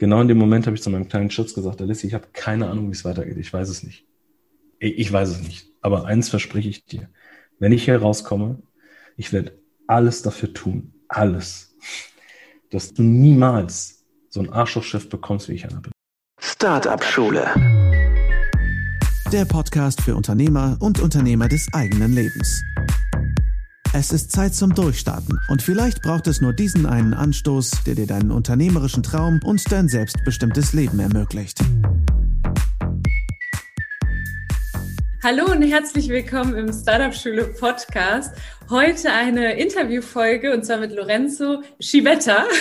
genau in dem Moment habe ich zu meinem kleinen Schutz gesagt, Alice, ich habe keine Ahnung, wie es weitergeht. Ich weiß es nicht. Ich weiß es nicht. Aber eins verspreche ich dir. Wenn ich hier rauskomme, ich werde alles dafür tun, alles, dass du niemals so ein Arschlochchef bekommst, wie ich einer bin. Startup Schule. Der Podcast für Unternehmer und Unternehmer des eigenen Lebens. Es ist Zeit zum Durchstarten und vielleicht braucht es nur diesen einen Anstoß, der dir deinen unternehmerischen Traum und dein selbstbestimmtes Leben ermöglicht. Hallo und herzlich willkommen im Startup Schule Podcast. Heute eine Interviewfolge und zwar mit Lorenzo Schibetta.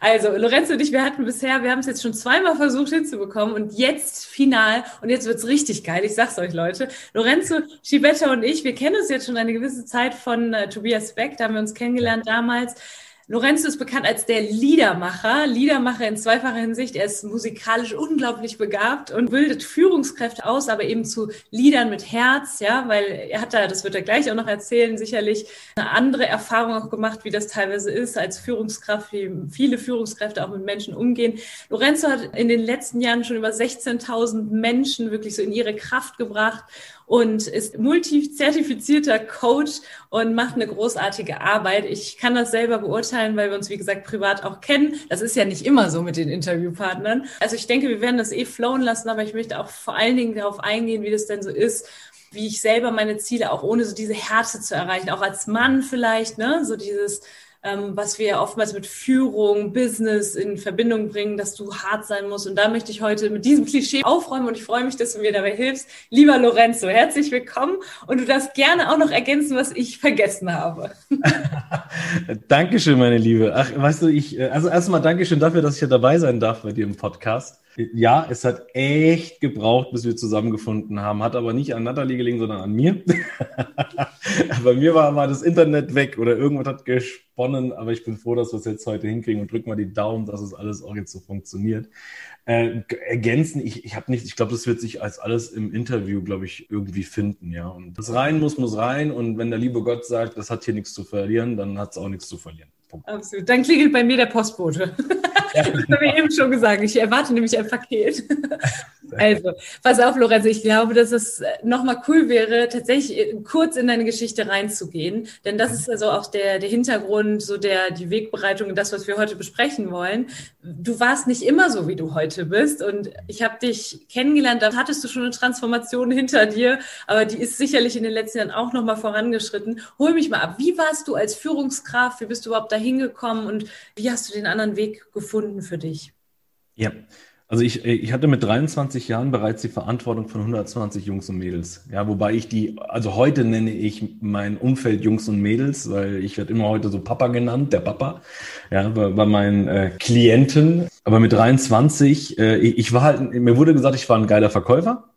Also Lorenzo und ich, wir hatten bisher, wir haben es jetzt schon zweimal versucht hinzubekommen und jetzt final und jetzt wird's richtig geil. Ich sag's euch Leute. Lorenzo Schibetta und ich, wir kennen uns jetzt schon eine gewisse Zeit von äh, Tobias Beck, da haben wir uns kennengelernt damals. Lorenzo ist bekannt als der Liedermacher, Liedermacher in zweifacher Hinsicht. Er ist musikalisch unglaublich begabt und bildet Führungskräfte aus, aber eben zu Liedern mit Herz, ja, weil er hat da, das wird er gleich auch noch erzählen, sicherlich eine andere Erfahrung auch gemacht, wie das teilweise ist als Führungskraft, wie viele Führungskräfte auch mit Menschen umgehen. Lorenzo hat in den letzten Jahren schon über 16.000 Menschen wirklich so in ihre Kraft gebracht und ist multizertifizierter Coach und macht eine großartige Arbeit. Ich kann das selber beurteilen, weil wir uns, wie gesagt, privat auch kennen. Das ist ja nicht immer so mit den Interviewpartnern. Also ich denke, wir werden das eh flowen lassen, aber ich möchte auch vor allen Dingen darauf eingehen, wie das denn so ist, wie ich selber meine Ziele auch ohne so diese Härte zu erreichen, auch als Mann vielleicht, ne, so dieses ähm, was wir oftmals mit Führung, Business in Verbindung bringen, dass du hart sein musst. Und da möchte ich heute mit diesem Klischee aufräumen und ich freue mich, dass du mir dabei hilfst. Lieber Lorenzo, herzlich willkommen und du darfst gerne auch noch ergänzen, was ich vergessen habe. Dankeschön, meine Liebe. Ach, weißt du, ich, äh, also erstmal Dankeschön dafür, dass ich hier dabei sein darf bei dir im Podcast. Ja, es hat echt gebraucht, bis wir zusammengefunden haben. Hat aber nicht an Natalie gelegen, sondern an mir. Bei mir war mal das Internet weg oder irgendwas hat gesponnen, aber ich bin froh, dass wir es jetzt heute hinkriegen und drück mal die Daumen, dass es alles auch jetzt so funktioniert. Äh, ergänzen, ich, ich habe nicht, ich glaube, das wird sich als alles im Interview, glaube ich, irgendwie finden, ja. Und das rein muss, muss rein. Und wenn der liebe Gott sagt, das hat hier nichts zu verlieren, dann hat es auch nichts zu verlieren. Punkt. Absolut. Dann klingelt bei mir der Postbote. Ja, das habe ich eben schon gesagt. Ich erwarte nämlich ein Paket. Also, pass auf, Lorenzo, ich glaube, dass es nochmal cool wäre, tatsächlich kurz in deine Geschichte reinzugehen. Denn das ist also auch der, der Hintergrund, so der, die Wegbereitung, das, was wir heute besprechen wollen. Du warst nicht immer so, wie du heute bist. Und ich habe dich kennengelernt, da hattest du schon eine Transformation hinter dir, aber die ist sicherlich in den letzten Jahren auch nochmal vorangeschritten. Hol mich mal ab. Wie warst du als Führungskraft? Wie bist du überhaupt da hingekommen und wie hast du den anderen Weg gefunden für dich? Ja, also ich, ich hatte mit 23 Jahren bereits die Verantwortung von 120 Jungs und Mädels. Ja, wobei ich die, also heute nenne ich mein Umfeld Jungs und Mädels, weil ich werde immer heute so Papa genannt, der Papa, ja, bei, bei meinen äh, Klienten. Aber mit 23, äh, ich, ich war halt, mir wurde gesagt, ich war ein geiler Verkäufer.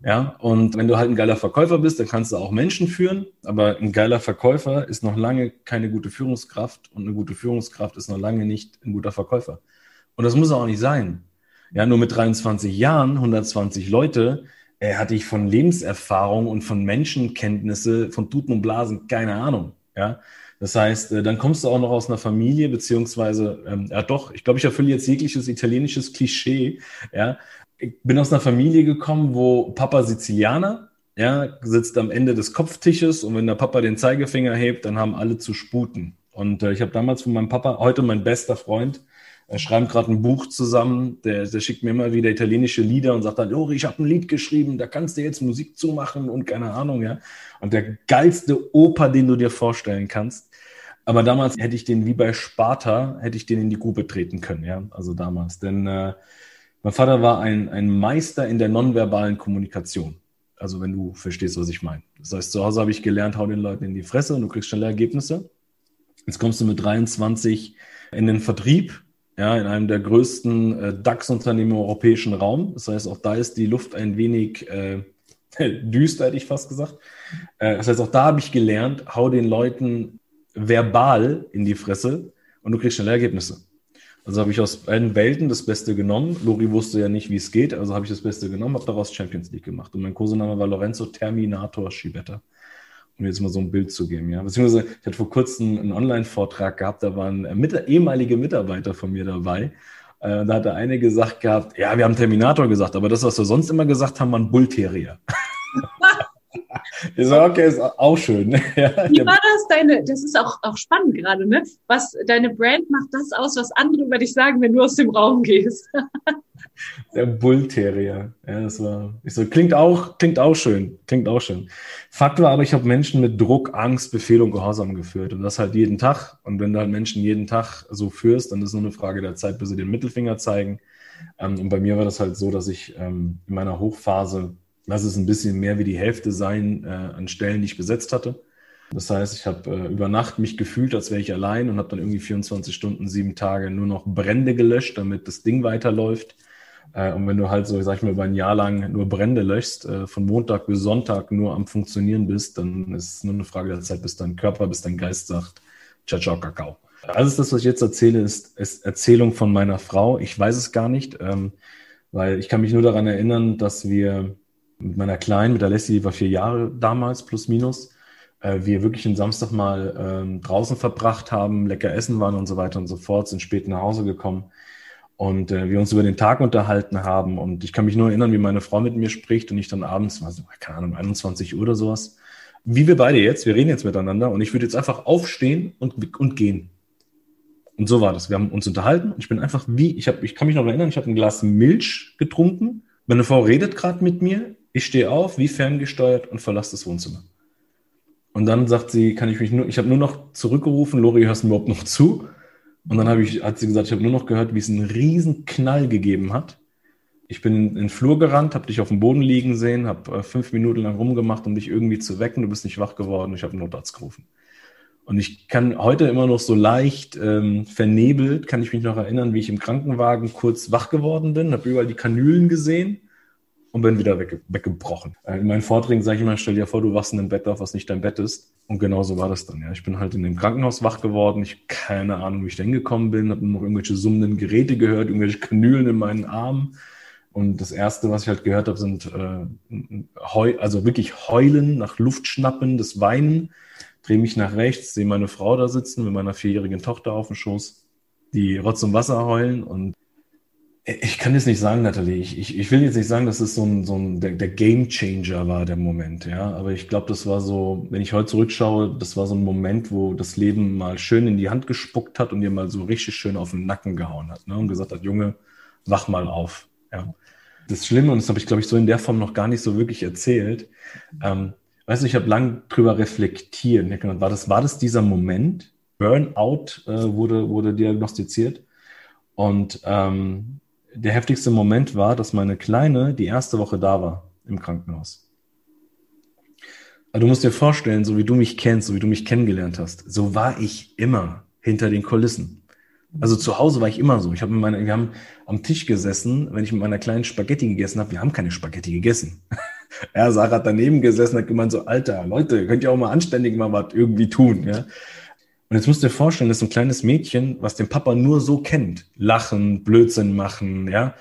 Ja, und wenn du halt ein geiler Verkäufer bist, dann kannst du auch Menschen führen. Aber ein geiler Verkäufer ist noch lange keine gute Führungskraft und eine gute Führungskraft ist noch lange nicht ein guter Verkäufer. Und das muss auch nicht sein. Ja, nur mit 23 Jahren, 120 Leute, äh, hatte ich von Lebenserfahrung und von Menschenkenntnisse, von Tuten und Blasen keine Ahnung. Ja, das heißt, äh, dann kommst du auch noch aus einer Familie, beziehungsweise, ähm, ja doch, ich glaube, ich erfülle jetzt jegliches italienisches Klischee. Ja, ich bin aus einer Familie gekommen, wo Papa Sizilianer, ja, sitzt am Ende des Kopftisches und wenn der Papa den Zeigefinger hebt, dann haben alle zu sputen. Und äh, ich habe damals von meinem Papa, heute mein bester Freund, er schreibt gerade ein Buch zusammen, der, der schickt mir immer wieder italienische Lieder und sagt dann, Lori, ich habe ein Lied geschrieben, da kannst du jetzt Musik zumachen und keine Ahnung, ja. Und der geilste Oper, den du dir vorstellen kannst. Aber damals hätte ich den wie bei Sparta, hätte ich den in die Grube treten können, ja. Also damals. Denn äh, mein Vater war ein, ein Meister in der nonverbalen Kommunikation. Also wenn du verstehst, was ich meine. Das heißt, zu Hause habe ich gelernt, hau den Leuten in die Fresse und du kriegst schnelle Ergebnisse. Jetzt kommst du mit 23 in den Vertrieb ja, in einem der größten äh, DAX-Unternehmen im europäischen Raum. Das heißt, auch da ist die Luft ein wenig äh, düster, hätte ich fast gesagt. Äh, das heißt, auch da habe ich gelernt, hau den Leuten verbal in die Fresse und du kriegst schnelle Ergebnisse. Also habe ich aus beiden Welten das Beste genommen. Lori wusste ja nicht, wie es geht, also habe ich das Beste genommen, habe daraus Champions League gemacht. Und mein Kosename war Lorenzo Terminator Schibetta um jetzt mal so ein Bild zu geben. Ja. Beziehungsweise, ich hatte vor kurzem einen Online-Vortrag gehabt, da waren mit, ehemalige Mitarbeiter von mir dabei. Äh, da hat der eine gesagt gehabt, ja, wir haben Terminator gesagt, aber das, was wir sonst immer gesagt haben, war ein Bullterrier. Ich sage, okay, ist auch schön. Ja. Wie war das deine, das ist auch, auch spannend gerade, ne? Was deine Brand macht das aus, was andere über dich sagen, wenn du aus dem Raum gehst. Der Bullterrier. Ja, das war, ich so, klingt auch, klingt auch schön, klingt auch schön. Fakt war aber, ich habe Menschen mit Druck, Angst, Befehl und Gehorsam geführt und das halt jeden Tag. Und wenn du halt Menschen jeden Tag so führst, dann ist es nur eine Frage der Zeit, bis sie den Mittelfinger zeigen. Ähm, und bei mir war das halt so, dass ich ähm, in meiner Hochphase lass es ein bisschen mehr wie die Hälfte sein äh, an Stellen, die ich besetzt hatte. Das heißt, ich habe äh, über Nacht mich gefühlt, als wäre ich allein und habe dann irgendwie 24 Stunden, sieben Tage nur noch Brände gelöscht, damit das Ding weiterläuft. Äh, und wenn du halt so, sag ich mal, über ein Jahr lang nur Brände löschst, äh, von Montag bis Sonntag nur am Funktionieren bist, dann ist es nur eine Frage der Zeit, bis dein Körper, bis dein Geist sagt, ciao, ciao, Kakao. Alles das, was ich jetzt erzähle, ist, ist Erzählung von meiner Frau. Ich weiß es gar nicht, ähm, weil ich kann mich nur daran erinnern, dass wir mit meiner Kleinen, mit der Leslie, die war vier Jahre damals, plus minus, äh, wir wirklich einen Samstag mal ähm, draußen verbracht haben, lecker essen waren und so weiter und so fort, sind spät nach Hause gekommen und äh, wir uns über den Tag unterhalten haben. Und ich kann mich nur erinnern, wie meine Frau mit mir spricht und ich dann abends, also, keine Ahnung, 21 Uhr oder sowas, wie wir beide jetzt, wir reden jetzt miteinander und ich würde jetzt einfach aufstehen und, und gehen. Und so war das. Wir haben uns unterhalten und ich bin einfach wie, ich, hab, ich kann mich noch erinnern, ich habe ein Glas Milch getrunken. Meine Frau redet gerade mit mir, ich stehe auf, wie ferngesteuert und verlasse das Wohnzimmer. Und dann sagt sie, kann ich mich nur, ich habe nur noch zurückgerufen, Lori, hörst du überhaupt noch zu? Und dann ich, hat sie gesagt, ich habe nur noch gehört, wie es einen riesen Knall gegeben hat. Ich bin in den Flur gerannt, habe dich auf dem Boden liegen sehen, habe äh, fünf Minuten lang rumgemacht, um dich irgendwie zu wecken. Du bist nicht wach geworden. Ich habe einen Notarzt gerufen. Und ich kann heute immer noch so leicht ähm, vernebelt, kann ich mich noch erinnern, wie ich im Krankenwagen kurz wach geworden bin, habe überall die Kanülen gesehen und bin wieder wegge weggebrochen. Äh, in meinen Vorträgen sage ich immer, stell dir vor, du wachst in einem Bett auf, was nicht dein Bett ist. Und genau so war das dann. Ja, ich bin halt in dem Krankenhaus wach geworden. Ich keine Ahnung, wie ich da hingekommen bin. Habe noch irgendwelche summenden Geräte gehört, irgendwelche Kanülen in meinen Armen. Und das erste, was ich halt gehört habe, sind äh, heu also wirklich Heulen, nach Luft schnappen, das Weinen. Drehe mich nach rechts, sehe meine Frau da sitzen mit meiner vierjährigen Tochter auf dem Schoß, die Rotz und Wasser heulen und ich kann jetzt nicht sagen, Nathalie. Ich, ich, ich will jetzt nicht sagen, dass es so ein, so ein der, der Game Changer war, der Moment, ja. Aber ich glaube, das war so, wenn ich heute zurückschaue, das war so ein Moment, wo das Leben mal schön in die Hand gespuckt hat und dir mal so richtig schön auf den Nacken gehauen hat, ne? Und gesagt hat, Junge, wach mal auf. Ja. Das Schlimme, und das habe ich, glaube ich, so in der Form noch gar nicht so wirklich erzählt. Ähm, weißt du, ich habe lang drüber reflektiert. War das, war das dieser Moment? Burnout äh, wurde, wurde diagnostiziert. Und ähm, der heftigste Moment war, dass meine Kleine die erste Woche da war im Krankenhaus. Aber du musst dir vorstellen, so wie du mich kennst, so wie du mich kennengelernt hast, so war ich immer hinter den Kulissen. Also zu Hause war ich immer so. Ich habe mit meiner, wir haben am Tisch gesessen, wenn ich mit meiner kleinen Spaghetti gegessen habe. Wir haben keine Spaghetti gegessen. ja, Sarah hat daneben gesessen, hat gemeint so, Alter, Leute, könnt ihr auch mal anständig mal was irgendwie tun, ja. Und jetzt musst du dir vorstellen, das ist ein kleines Mädchen, was den Papa nur so kennt. Lachen, Blödsinn machen, ja.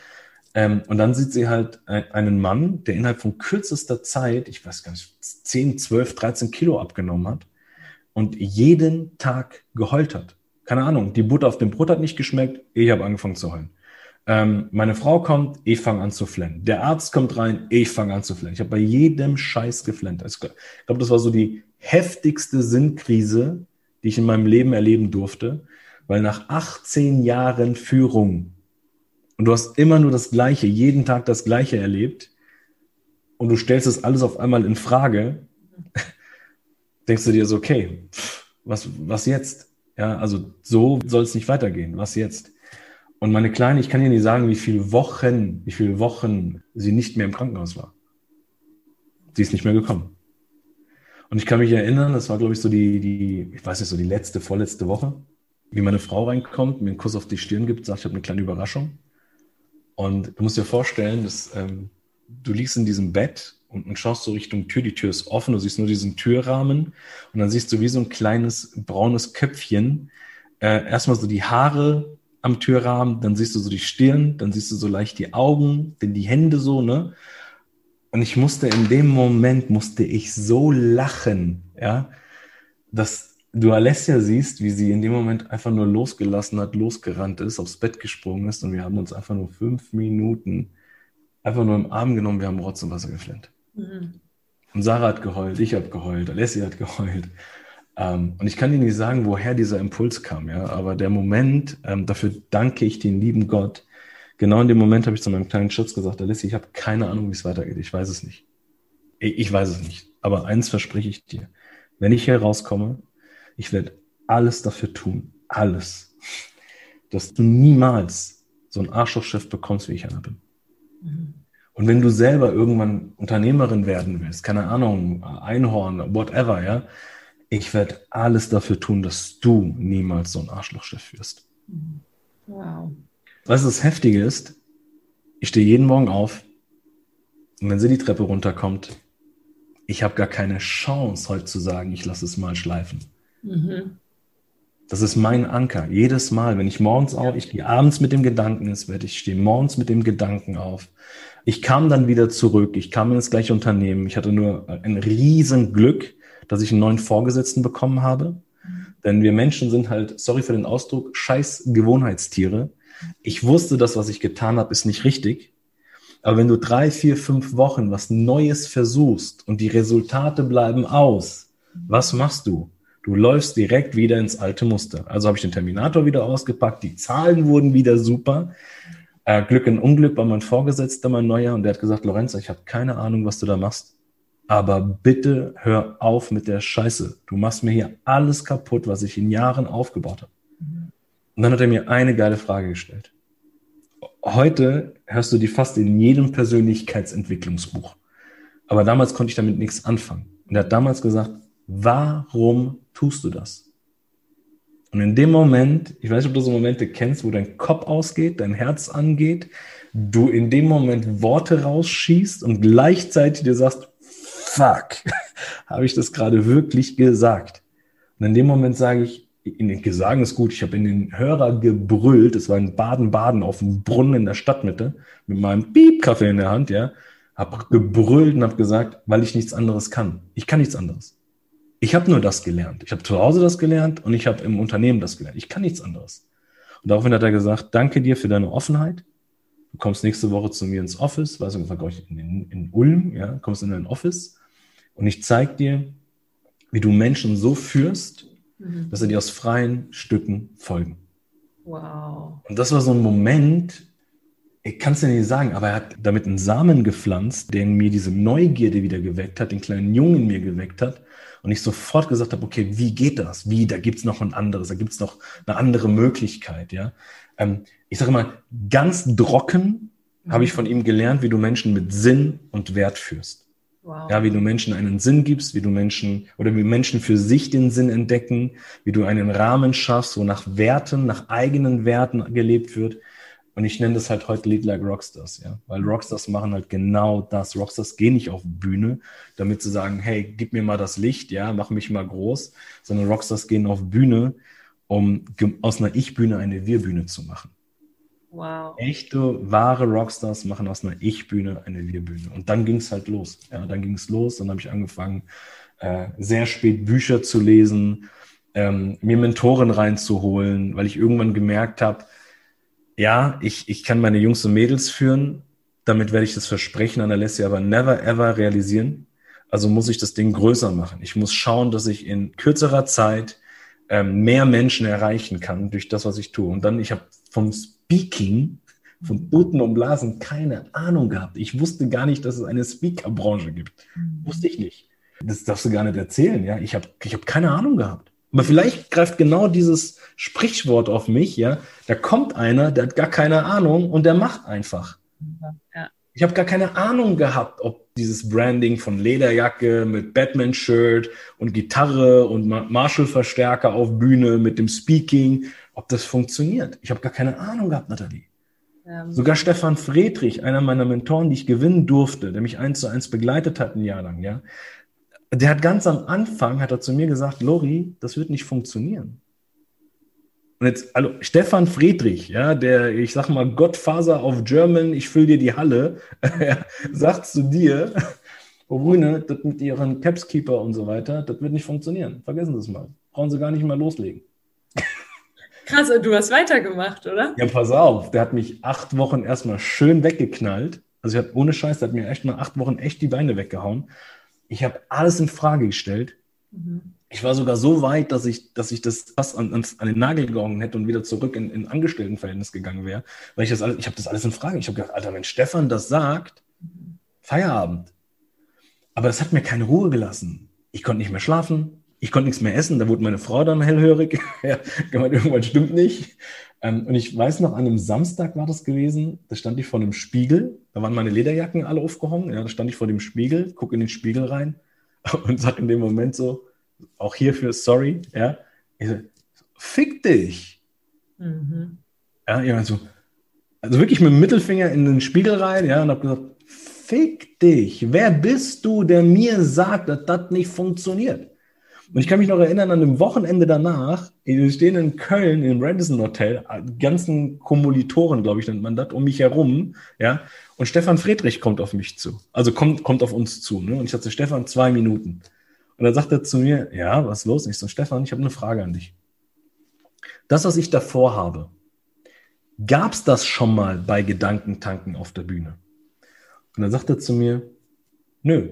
Ähm, und dann sieht sie halt einen Mann, der innerhalb von kürzester Zeit, ich weiß gar nicht, 10, 12, 13 Kilo abgenommen hat und jeden Tag geheult hat. Keine Ahnung, die Butter auf dem Brot hat nicht geschmeckt, ich habe angefangen zu heulen. Ähm, meine Frau kommt, ich fange an zu flennen. Der Arzt kommt rein, ich fange an zu flennen. Ich habe bei jedem Scheiß geflennt. Also, ich glaube, das war so die heftigste Sinnkrise, die ich in meinem Leben erleben durfte, weil nach 18 Jahren Führung und du hast immer nur das Gleiche, jeden Tag das Gleiche erlebt und du stellst es alles auf einmal in Frage, denkst du dir so, okay, was, was jetzt? Ja, also so soll es nicht weitergehen. Was jetzt? Und meine Kleine, ich kann dir nicht sagen, wie viele Wochen, wie viele Wochen sie nicht mehr im Krankenhaus war. Sie ist nicht mehr gekommen. Und ich kann mich erinnern, das war, glaube ich, so die, die, ich weiß nicht, so die letzte, vorletzte Woche, wie meine Frau reinkommt, mir einen Kuss auf die Stirn gibt, sagt, ich habe eine kleine Überraschung. Und du musst dir vorstellen, dass ähm, du liegst in diesem Bett und, und schaust so Richtung Tür, die Tür ist offen, du siehst nur diesen Türrahmen und dann siehst du wie so ein kleines braunes Köpfchen, äh, erstmal so die Haare am Türrahmen, dann siehst du so die Stirn, dann siehst du so leicht die Augen, dann die Hände so, ne? Und ich musste in dem Moment, musste ich so lachen, ja, dass du Alessia siehst, wie sie in dem Moment einfach nur losgelassen hat, losgerannt ist, aufs Bett gesprungen ist und wir haben uns einfach nur fünf Minuten einfach nur im Arm genommen, wir haben Rotz und Wasser geflennt. Mhm. Und Sarah hat geheult, ich habe geheult, Alessia hat geheult. Ähm, und ich kann dir nicht sagen, woher dieser Impuls kam, ja, aber der Moment, ähm, dafür danke ich den lieben Gott. Genau in dem Moment habe ich zu meinem kleinen Schutz gesagt, Alessia, ich habe keine Ahnung, wie es weitergeht. Ich weiß es nicht. Ich, weiß es nicht. Aber eins verspreche ich dir. Wenn ich hier rauskomme, ich werde alles dafür tun, alles, dass du niemals so ein Arschlochchef bekommst, wie ich einer bin. Mhm. Und wenn du selber irgendwann Unternehmerin werden willst, keine Ahnung, Einhorn, whatever, ja, ich werde alles dafür tun, dass du niemals so ein Arschlochchef wirst. Wow. Was das Heftige ist, ich stehe jeden Morgen auf und wenn sie die Treppe runterkommt, ich habe gar keine Chance, heute zu sagen, ich lasse es mal schleifen. Mhm. Das ist mein Anker. Jedes Mal, wenn ich morgens auf, ich gehe abends mit dem Gedanken ins Bett, ich stehe morgens mit dem Gedanken auf. Ich kam dann wieder zurück, ich kam in das gleiche Unternehmen. Ich hatte nur ein riesen Glück, dass ich einen neuen Vorgesetzten bekommen habe. Mhm. Denn wir Menschen sind halt, sorry für den Ausdruck, scheiß Gewohnheitstiere. Ich wusste, das, was ich getan habe, ist nicht richtig. Aber wenn du drei, vier, fünf Wochen was Neues versuchst und die Resultate bleiben aus, was machst du? Du läufst direkt wieder ins alte Muster. Also habe ich den Terminator wieder ausgepackt, die Zahlen wurden wieder super. Äh, Glück in Unglück war mein Vorgesetzter, mein Neuer, und der hat gesagt, Lorenzo, ich habe keine Ahnung, was du da machst. Aber bitte hör auf mit der Scheiße. Du machst mir hier alles kaputt, was ich in Jahren aufgebaut habe. Und dann hat er mir eine geile Frage gestellt. Heute hörst du die fast in jedem Persönlichkeitsentwicklungsbuch. Aber damals konnte ich damit nichts anfangen. Und er hat damals gesagt, warum tust du das? Und in dem Moment, ich weiß nicht, ob du so Momente kennst, wo dein Kopf ausgeht, dein Herz angeht, du in dem Moment Worte rausschießt und gleichzeitig dir sagst, fuck, habe ich das gerade wirklich gesagt? Und in dem Moment sage ich, in den Gesagen ist gut, ich habe in den Hörer gebrüllt, es war in Baden-Baden auf dem Brunnen in der Stadtmitte, mit meinem Piep-Kaffee in der Hand, ja, habe gebrüllt und habe gesagt, weil ich nichts anderes kann. Ich kann nichts anderes ich habe nur das gelernt. Ich habe zu Hause das gelernt und ich habe im Unternehmen das gelernt. Ich kann nichts anderes. Und daraufhin hat er gesagt, danke dir für deine Offenheit. Du kommst nächste Woche zu mir ins Office, weißt du, glaube ich, in, in Ulm, ja, kommst in dein Office und ich zeige dir, wie du Menschen so führst, mhm. dass sie dir aus freien Stücken folgen. Wow. Und das war so ein Moment, ich kann es dir nicht sagen, aber er hat damit einen Samen gepflanzt, der in mir diese Neugierde wieder geweckt hat, den kleinen Jungen in mir geweckt hat und ich sofort gesagt habe, okay, wie geht das? Wie, da gibt's noch ein anderes, da gibt's noch eine andere Möglichkeit, ja. Ähm, ich sage mal, ganz trocken mhm. habe ich von ihm gelernt, wie du Menschen mit Sinn und Wert führst. Wow. Ja, wie du Menschen einen Sinn gibst, wie du Menschen oder wie Menschen für sich den Sinn entdecken, wie du einen Rahmen schaffst, wo nach Werten, nach eigenen Werten gelebt wird, und ich nenne das halt heute Lead Like Rockstars, ja. Weil Rockstars machen halt genau das. Rockstars gehen nicht auf Bühne, damit sie sagen, hey, gib mir mal das Licht, ja, mach mich mal groß, sondern Rockstars gehen auf Bühne, um aus einer Ich-Bühne eine Wir-Bühne zu machen. Wow. Echte, wahre Rockstars machen aus einer Ich-Bühne eine Wir-Bühne. Und dann ging es halt los. Ja, dann ging es los. Dann habe ich angefangen, äh, sehr spät Bücher zu lesen, ähm, mir Mentoren reinzuholen, weil ich irgendwann gemerkt habe, ja, ich, ich kann meine Jungs und Mädels führen. Damit werde ich das Versprechen an Alessia aber never ever realisieren. Also muss ich das Ding größer machen. Ich muss schauen, dass ich in kürzerer Zeit ähm, mehr Menschen erreichen kann durch das, was ich tue. Und dann, ich habe vom Speaking, von Booten und Blasen keine Ahnung gehabt. Ich wusste gar nicht, dass es eine Speaker-Branche gibt. Mhm. Wusste ich nicht. Das darfst du gar nicht erzählen. Ja, ich habe ich hab keine Ahnung gehabt. Aber vielleicht greift genau dieses Sprichwort auf mich, ja. Da kommt einer, der hat gar keine Ahnung und der macht einfach. Ja. Ich habe gar keine Ahnung gehabt, ob dieses Branding von Lederjacke mit Batman-Shirt und Gitarre und Marshall-Verstärker auf Bühne mit dem Speaking, ob das funktioniert. Ich habe gar keine Ahnung gehabt, Nathalie. Ja. Sogar Stefan Friedrich, einer meiner Mentoren, die ich gewinnen durfte, der mich eins zu eins begleitet hat ein Jahr lang, ja, der hat ganz am Anfang, hat er zu mir gesagt, Lori, das wird nicht funktionieren. Und jetzt, also Stefan Friedrich, ja, der, ich sag mal, Gottfaser of German, ich fülle dir die Halle, sagt zu dir, oh Brüne, das mit ihren Capskeeper und so weiter, das wird nicht funktionieren. Vergessen Sie es mal. brauchen sie gar nicht mehr loslegen. Krass, und du hast weitergemacht, oder? Ja, pass auf, der hat mich acht Wochen erstmal schön weggeknallt. Also ich habe ohne Scheiß, der hat mir echt mal acht Wochen echt die Beine weggehauen. Ich habe alles in Frage gestellt. Mhm. Ich war sogar so weit, dass ich, dass ich das fast an, an, den Nagel gehauen hätte und wieder zurück in, in Angestelltenverhältnis gegangen wäre. Weil ich das alles, ich habe das alles in Frage. Ich habe gedacht, Alter, wenn Stefan das sagt, Feierabend. Aber es hat mir keine Ruhe gelassen. Ich konnte nicht mehr schlafen ich konnte nichts mehr essen, da wurde meine Frau dann hellhörig. ja, gemeint, irgendwann stimmt nicht. Ähm, und ich weiß noch, an einem Samstag war das gewesen, da stand ich vor einem Spiegel, da waren meine Lederjacken alle aufgehangen, ja, da stand ich vor dem Spiegel, gucke in den Spiegel rein und sage in dem Moment so, auch hierfür sorry, ja, ich so, fick dich. Mhm. Ja, ich so, also wirklich mit dem Mittelfinger in den Spiegel rein, ja, und habe gesagt, fick dich. Wer bist du, der mir sagt, dass das nicht funktioniert? Und ich kann mich noch erinnern, an dem Wochenende danach, wir stehen in Köln im Radisson Hotel, ganzen Kommilitoren, glaube ich, nennt man das, um mich herum, ja. Und Stefan Friedrich kommt auf mich zu. Also kommt, kommt auf uns zu. Ne? Und ich sagte, Stefan, zwei Minuten. Und dann sagt er zu mir, ja, was ist los? Und ich so, Stefan, ich habe eine Frage an dich. Das, was ich davor habe, gab es das schon mal bei Gedankentanken auf der Bühne? Und dann sagt er zu mir, nö.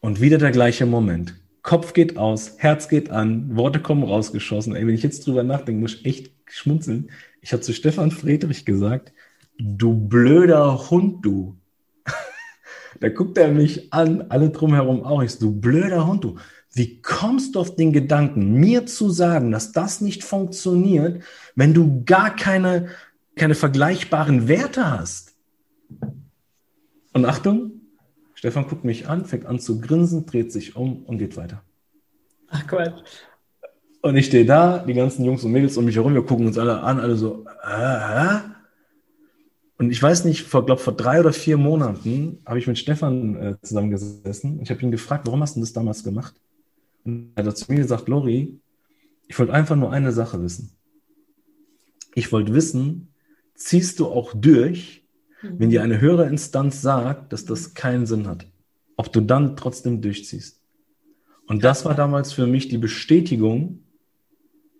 Und wieder der gleiche Moment. Kopf geht aus, Herz geht an, Worte kommen rausgeschossen. Ey, wenn ich jetzt drüber nachdenke, muss ich echt schmunzeln. Ich habe zu Stefan Friedrich gesagt, du blöder Hund, du. da guckt er mich an, alle drumherum auch. Ich so, du blöder Hund, du. Wie kommst du auf den Gedanken, mir zu sagen, dass das nicht funktioniert, wenn du gar keine, keine vergleichbaren Werte hast? Und Achtung, Stefan guckt mich an, fängt an zu grinsen, dreht sich um und geht weiter. Ach Quatsch. Und ich stehe da, die ganzen Jungs und Mädels um mich herum, wir gucken uns alle an, alle so, äh, Und ich weiß nicht, vor, glaube vor drei oder vier Monaten habe ich mit Stefan äh, zusammengesessen und ich habe ihn gefragt, warum hast du das damals gemacht? Und er hat zu mir gesagt, Lori, ich wollte einfach nur eine Sache wissen. Ich wollte wissen, ziehst du auch durch, wenn dir eine höhere Instanz sagt, dass das keinen Sinn hat, ob du dann trotzdem durchziehst. Und das war damals für mich die Bestätigung,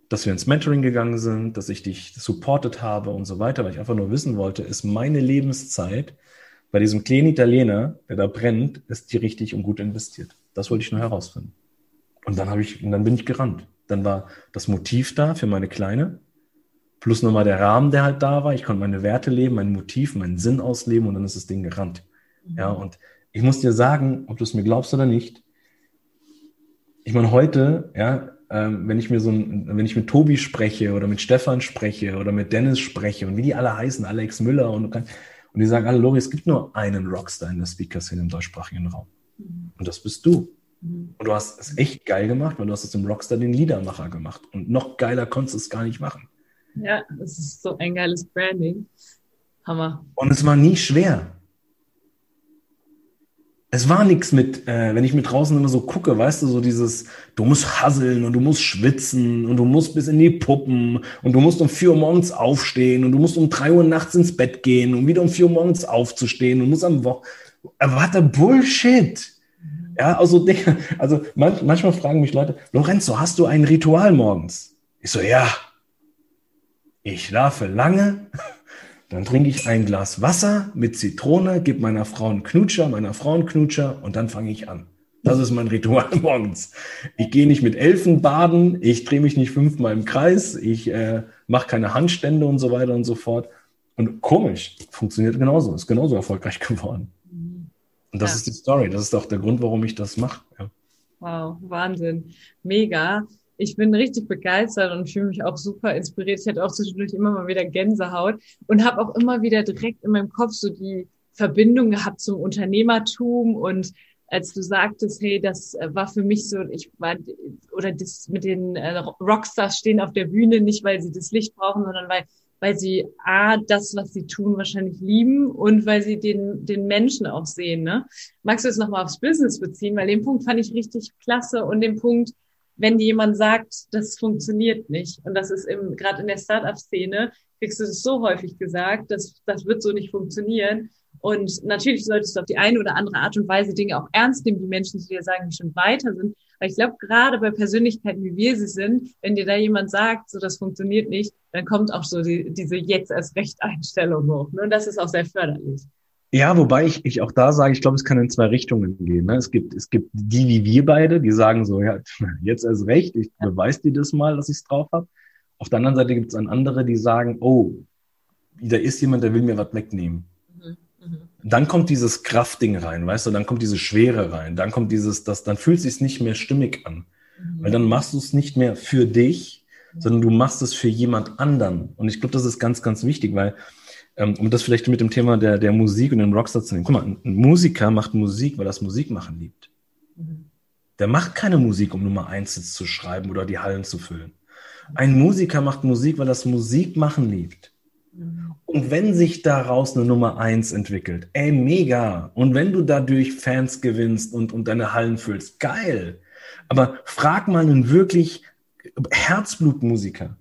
dass wir ins Mentoring gegangen sind, dass ich dich supportet habe und so weiter, weil ich einfach nur wissen wollte, ist meine Lebenszeit bei diesem kleinen Italiener, der da brennt, ist die richtig und gut investiert. Das wollte ich nur herausfinden. Und dann habe ich, und dann bin ich gerannt. Dann war das Motiv da für meine Kleine plus nochmal der Rahmen, der halt da war. Ich konnte meine Werte leben, mein Motiv, meinen Sinn ausleben und dann ist das Ding gerannt. Mhm. Ja, und ich muss dir sagen, ob du es mir glaubst oder nicht, ich meine, heute, ja, ähm, wenn ich mir so ein, wenn ich mit Tobi spreche oder mit Stefan spreche oder mit Dennis spreche und wie die alle heißen, Alex Müller und, und die sagen alle, Lori, es gibt nur einen Rockstar in der Speaker-Szene im deutschsprachigen Raum. Mhm. Und das bist du. Mhm. Und du hast es echt geil gemacht, weil du hast es im Rockstar den Liedermacher gemacht. Und noch geiler konntest du es gar nicht machen. Ja, das ist so ein geiles Branding. Hammer. Und es war nie schwer. Es war nichts mit, äh, wenn ich mit draußen immer so gucke, weißt du, so dieses, du musst hasseln und du musst schwitzen und du musst bis in die Puppen und du musst um vier Uhr morgens aufstehen und du musst um drei Uhr nachts ins Bett gehen und wieder um vier Uhr morgens aufzustehen und musst am Wochen. Warte, Bullshit. Ja, also, also manchmal fragen mich Leute, Lorenzo, hast du ein Ritual morgens? Ich so, ja, ich schlafe lange, dann trinke ich ein Glas Wasser mit Zitrone, gebe meiner Frau einen Knutscher, meiner Frau einen Knutscher und dann fange ich an. Das ist mein Ritual morgens. Ich gehe nicht mit Elfen baden, ich drehe mich nicht fünfmal im Kreis, ich äh, mache keine Handstände und so weiter und so fort. Und komisch, funktioniert genauso, ist genauso erfolgreich geworden. Und das ja. ist die Story, das ist auch der Grund, warum ich das mache. Ja. Wow, Wahnsinn. Mega ich bin richtig begeistert und fühle mich auch super inspiriert. Ich hatte auch zwischendurch immer mal wieder Gänsehaut und habe auch immer wieder direkt in meinem Kopf so die Verbindung gehabt zum Unternehmertum und als du sagtest, hey, das äh, war für mich so, ich war, oder das mit den äh, Rockstars stehen auf der Bühne, nicht weil sie das Licht brauchen, sondern weil, weil sie A, das, was sie tun, wahrscheinlich lieben und weil sie den, den Menschen auch sehen, ne? Magst du es nochmal aufs Business beziehen? Weil den Punkt fand ich richtig klasse und den Punkt, wenn jemand sagt, das funktioniert nicht. Und das ist im, gerade in der Startup-Szene, kriegst du das so häufig gesagt, dass das wird so nicht funktionieren. Und natürlich solltest du auf die eine oder andere Art und Weise Dinge auch ernst nehmen, die Menschen, die dir sagen, die schon weiter sind. Weil ich glaube, gerade bei Persönlichkeiten, wie wir sie sind, wenn dir da jemand sagt, so das funktioniert nicht, dann kommt auch so die, diese jetzt erst Recht Einstellung hoch. Ne? Und das ist auch sehr förderlich. Ja, wobei ich, ich auch da sage, ich glaube, es kann in zwei Richtungen gehen. Ne? Es gibt, es gibt die wie wir beide, die sagen so, ja, jetzt erst recht, ich ja. beweis dir das mal, dass ich es drauf habe. Auf der anderen Seite gibt es dann andere, die sagen, oh, da ist jemand, der will mir was wegnehmen. Mhm. Mhm. Dann kommt dieses Kraftding rein, weißt du, dann kommt diese Schwere rein, dann kommt dieses, das, dann fühlt es sich nicht mehr stimmig an. Mhm. Weil dann machst du es nicht mehr für dich, sondern du machst es für jemand anderen. Und ich glaube, das ist ganz, ganz wichtig, weil um das vielleicht mit dem Thema der, der Musik und dem Rockstar zu nehmen. Guck mal, ein Musiker macht Musik, weil er das Musik machen liebt. Mhm. Der macht keine Musik, um Nummer eins zu schreiben oder die Hallen zu füllen. Ein Musiker macht Musik, weil er das Musik machen liebt. Mhm. Und wenn sich daraus eine Nummer eins entwickelt, ey, mega. Und wenn du dadurch Fans gewinnst und, und deine Hallen füllst, geil. Aber frag mal einen wirklich Herzblutmusiker.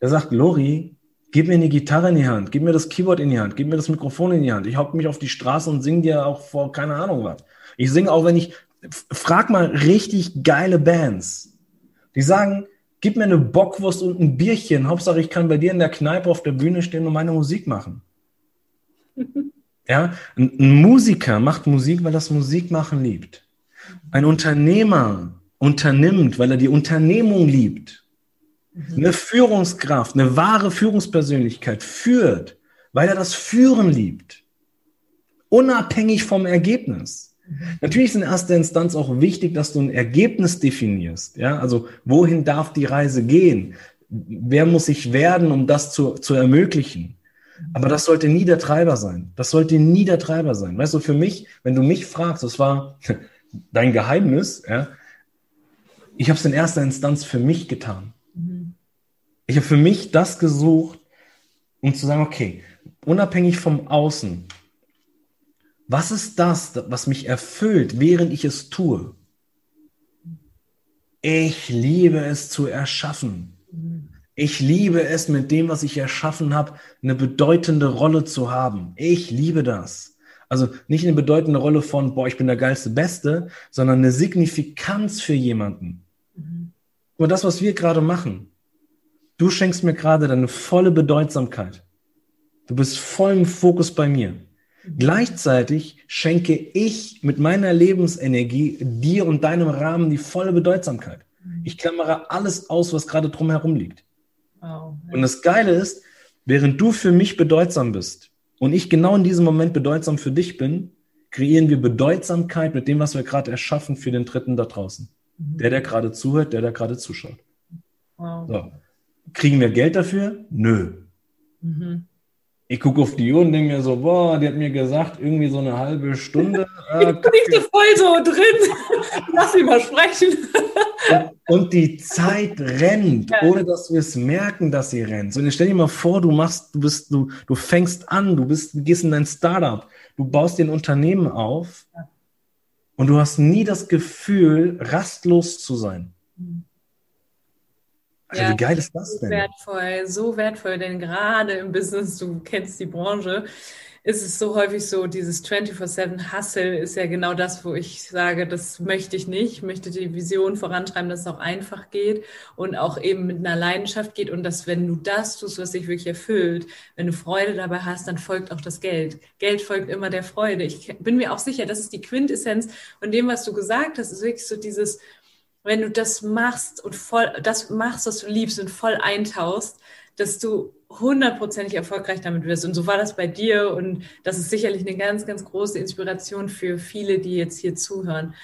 Der sagt, Lori, Gib mir eine Gitarre in die Hand, gib mir das Keyboard in die Hand, gib mir das Mikrofon in die Hand. Ich hocke mich auf die Straße und singe dir auch vor keine Ahnung was. Ich singe auch, wenn ich, frag mal richtig geile Bands. Die sagen, gib mir eine Bockwurst und ein Bierchen. Hauptsache, ich kann bei dir in der Kneipe auf der Bühne stehen und meine Musik machen. ja, ein, ein Musiker macht Musik, weil er das Musikmachen liebt. Ein Unternehmer unternimmt, weil er die Unternehmung liebt. Mhm. Eine Führungskraft, eine wahre Führungspersönlichkeit führt, weil er das Führen liebt. Unabhängig vom Ergebnis. Mhm. Natürlich ist in erster Instanz auch wichtig, dass du ein Ergebnis definierst. Ja, also wohin darf die Reise gehen? Wer muss ich werden, um das zu, zu ermöglichen? Aber das sollte nie der Treiber sein. Das sollte nie der Treiber sein. Weißt du, für mich, wenn du mich fragst, das war dein Geheimnis, ja, ich habe es in erster Instanz für mich getan. Ich habe für mich das gesucht, um zu sagen, okay, unabhängig vom Außen, was ist das, was mich erfüllt, während ich es tue? Ich liebe es zu erschaffen. Ich liebe es, mit dem, was ich erschaffen habe, eine bedeutende Rolle zu haben. Ich liebe das. Also nicht eine bedeutende Rolle von, boah, ich bin der geilste Beste, sondern eine Signifikanz für jemanden. Mhm. Und das, was wir gerade machen, Du schenkst mir gerade deine volle Bedeutsamkeit. Du bist voll im Fokus bei mir. Gleichzeitig schenke ich mit meiner Lebensenergie dir und deinem Rahmen die volle Bedeutsamkeit. Ich klammere alles aus, was gerade drumherum liegt. Wow. Und das Geile ist, während du für mich bedeutsam bist und ich genau in diesem Moment bedeutsam für dich bin, kreieren wir Bedeutsamkeit mit dem, was wir gerade erschaffen für den Dritten da draußen. Mhm. Der, der gerade zuhört, der, der gerade zuschaut. Wow. So. Kriegen wir Geld dafür? Nö. Mhm. Ich gucke auf die Uhr und denke mir so, boah, die hat mir gesagt, irgendwie so eine halbe Stunde. Äh, ich bin voll so drin. Lass mich mal sprechen. Und, und die Zeit rennt, ja. ohne dass wir es merken, dass sie rennt. So, stell dir mal vor, du machst, du bist, du, du fängst an, du bist, du gehst in dein Startup, du baust dir ein Unternehmen auf ja. und du hast nie das Gefühl, rastlos zu sein. Mhm. Also ja, wie geil ist das denn? So wertvoll, so wertvoll, denn gerade im Business, du kennst die Branche, ist es so häufig so, dieses 24-7 Hustle ist ja genau das, wo ich sage, das möchte ich nicht. Ich möchte die Vision vorantreiben, dass es auch einfach geht und auch eben mit einer Leidenschaft geht und dass, wenn du das tust, was dich wirklich erfüllt, wenn du Freude dabei hast, dann folgt auch das Geld. Geld folgt immer der Freude. Ich bin mir auch sicher, das ist die Quintessenz von dem, was du gesagt hast, ist wirklich so dieses, wenn du das machst und voll, das machst, was du liebst und voll eintauchst, dass du hundertprozentig erfolgreich damit wirst. Und so war das bei dir. Und das ist sicherlich eine ganz, ganz große Inspiration für viele, die jetzt hier zuhören.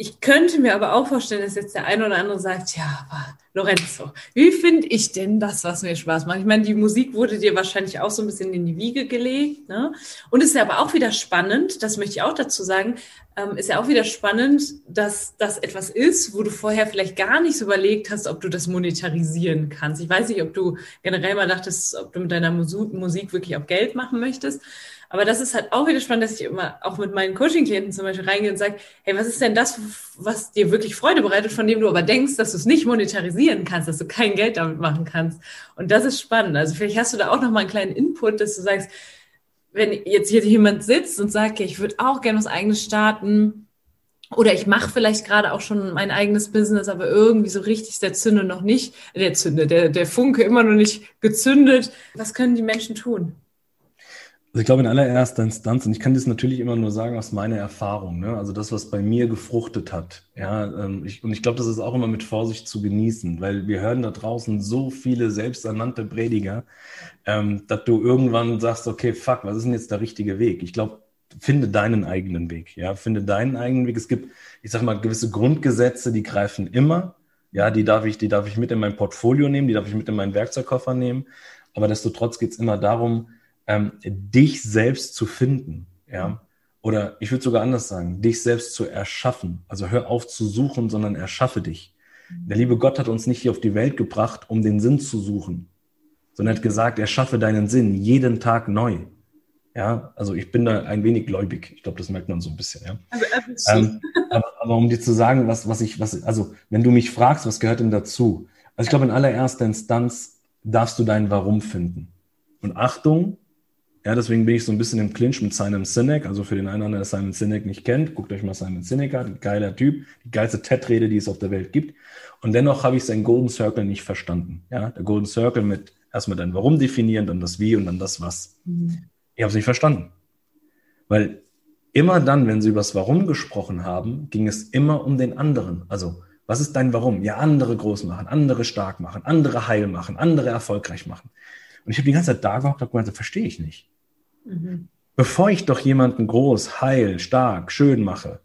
Ich könnte mir aber auch vorstellen, dass jetzt der eine oder andere sagt, ja, aber Lorenzo, wie finde ich denn das, was mir Spaß macht? Ich meine, die Musik wurde dir wahrscheinlich auch so ein bisschen in die Wiege gelegt. Ne? Und ist ja aber auch wieder spannend, das möchte ich auch dazu sagen, ähm, ist ja auch wieder spannend, dass das etwas ist, wo du vorher vielleicht gar nicht so überlegt hast, ob du das monetarisieren kannst. Ich weiß nicht, ob du generell mal dachtest, ob du mit deiner Musik wirklich auch Geld machen möchtest. Aber das ist halt auch wieder spannend, dass ich immer auch mit meinen Coaching-Klienten zum Beispiel reingehe und sage, hey, was ist denn das, was dir wirklich Freude bereitet, von dem du aber denkst, dass du es nicht monetarisieren kannst, dass du kein Geld damit machen kannst. Und das ist spannend. Also vielleicht hast du da auch noch mal einen kleinen Input, dass du sagst, wenn jetzt hier jemand sitzt und sagt, ja, ich würde auch gerne was eigenes starten, oder ich mache vielleicht gerade auch schon mein eigenes Business, aber irgendwie so richtig ist der Zünde noch nicht, der Zünde, der, der Funke immer noch nicht gezündet. Was können die Menschen tun? Also ich glaube in allererster Instanz, und ich kann das natürlich immer nur sagen aus meiner Erfahrung, ne? also das, was bei mir gefruchtet hat. Ja, ähm, ich, und ich glaube, das ist auch immer mit Vorsicht zu genießen, weil wir hören da draußen so viele selbsternannte Prediger, ähm, dass du irgendwann sagst, okay, fuck, was ist denn jetzt der richtige Weg? Ich glaube, finde deinen eigenen Weg. Ja, finde deinen eigenen Weg. Es gibt, ich sag mal, gewisse Grundgesetze, die greifen immer. Ja, die darf ich, die darf ich mit in mein Portfolio nehmen, die darf ich mit in meinen Werkzeugkoffer nehmen. Aber destotrotz geht es immer darum, ähm, dich selbst zu finden. Ja, oder ich würde sogar anders sagen, dich selbst zu erschaffen. Also hör auf zu suchen, sondern erschaffe dich. Der liebe Gott hat uns nicht hier auf die Welt gebracht, um den Sinn zu suchen, sondern hat gesagt, erschaffe deinen Sinn jeden Tag neu. Ja, also ich bin da ein wenig gläubig. Ich glaube, das merkt man so ein bisschen. Ja. Ähm, aber, aber, um dir zu sagen, was, was ich, was, also wenn du mich fragst, was gehört denn dazu? Also ich glaube, in allererster Instanz darfst du dein Warum finden. Und Achtung, ja, deswegen bin ich so ein bisschen im Clinch mit Simon Sinek. Also für den einen, der Simon Sinek nicht kennt, guckt euch mal Simon Sinek an. Geiler Typ, die geilste TED-Rede, die es auf der Welt gibt. Und dennoch habe ich seinen Golden Circle nicht verstanden. Ja, der Golden Circle mit erstmal dein Warum definieren, dann das Wie und dann das Was. Mhm. Ich habe es nicht verstanden. Weil immer dann, wenn sie über das Warum gesprochen haben, ging es immer um den anderen. Also, was ist dein Warum? Ja, andere groß machen, andere stark machen, andere heil machen, andere erfolgreich machen. Und ich habe die ganze Zeit da gehockt und gemeint, das verstehe ich nicht. Mhm. Bevor ich doch jemanden groß, heil, stark, schön mache,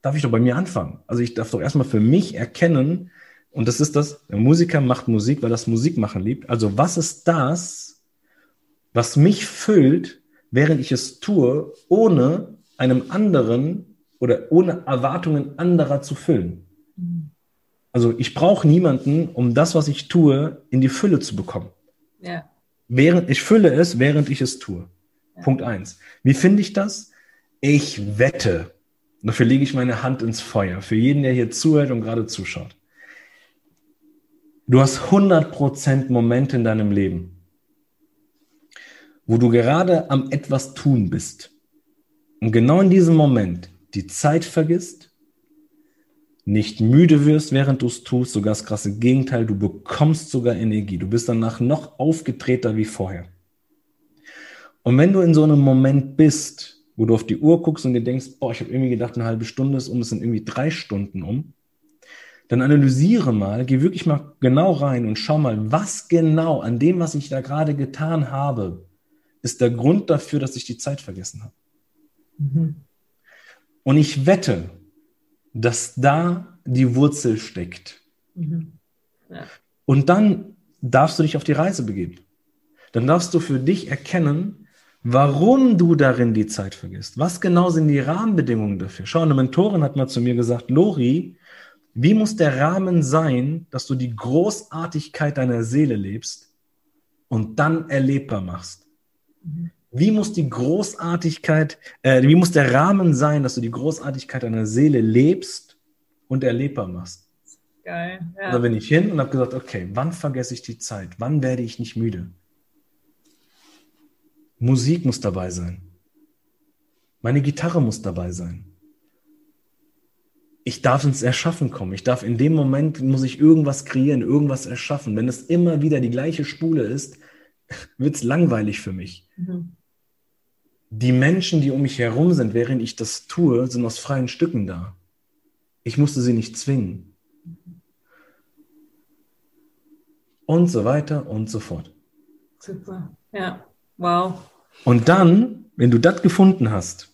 darf ich doch bei mir anfangen. Also ich darf doch erstmal für mich erkennen, und das ist das, der Musiker macht Musik, weil das Musik machen liebt. Also was ist das, was mich füllt, während ich es tue, ohne einem anderen oder ohne Erwartungen anderer zu füllen. Also ich brauche niemanden, um das, was ich tue, in die Fülle zu bekommen. Ja. Während ich fülle es, während ich es tue. Ja. Punkt eins. Wie finde ich das? Ich wette. Dafür lege ich meine Hand ins Feuer. Für jeden, der hier zuhört und gerade zuschaut. Du hast 100% Momente in deinem Leben, wo du gerade am etwas tun bist und genau in diesem Moment die Zeit vergisst, nicht müde wirst, während du es tust, sogar das krasse Gegenteil, du bekommst sogar Energie, du bist danach noch aufgetreter wie vorher. Und wenn du in so einem Moment bist, wo du auf die Uhr guckst und dir denkst, boah, ich habe irgendwie gedacht, eine halbe Stunde ist um, es sind irgendwie drei Stunden um, dann analysiere mal, geh wirklich mal genau rein und schau mal, was genau an dem, was ich da gerade getan habe, ist der Grund dafür, dass ich die Zeit vergessen habe. Mhm. Und ich wette, dass da die Wurzel steckt. Mhm. Ja. Und dann darfst du dich auf die Reise begeben. Dann darfst du für dich erkennen, warum du darin die Zeit vergisst. Was genau sind die Rahmenbedingungen dafür? Schau, eine Mentorin hat mal zu mir gesagt, Lori, wie muss der Rahmen sein, dass du die Großartigkeit deiner Seele lebst und dann erlebbar machst? Wie muss die Großartigkeit, äh, wie muss der Rahmen sein, dass du die Großartigkeit deiner Seele lebst und erlebbar machst? Geil. Ja. Da bin ich hin und habe gesagt, okay, wann vergesse ich die Zeit? Wann werde ich nicht müde? Musik muss dabei sein. Meine Gitarre muss dabei sein. Ich darf ins Erschaffen kommen. Ich darf in dem Moment, muss ich irgendwas kreieren, irgendwas erschaffen. Wenn es immer wieder die gleiche Spule ist, wird es langweilig für mich. Mhm. Die Menschen, die um mich herum sind, während ich das tue, sind aus freien Stücken da. Ich musste sie nicht zwingen. Und so weiter und so fort. Super. Ja. Wow. Und dann, wenn du das gefunden hast,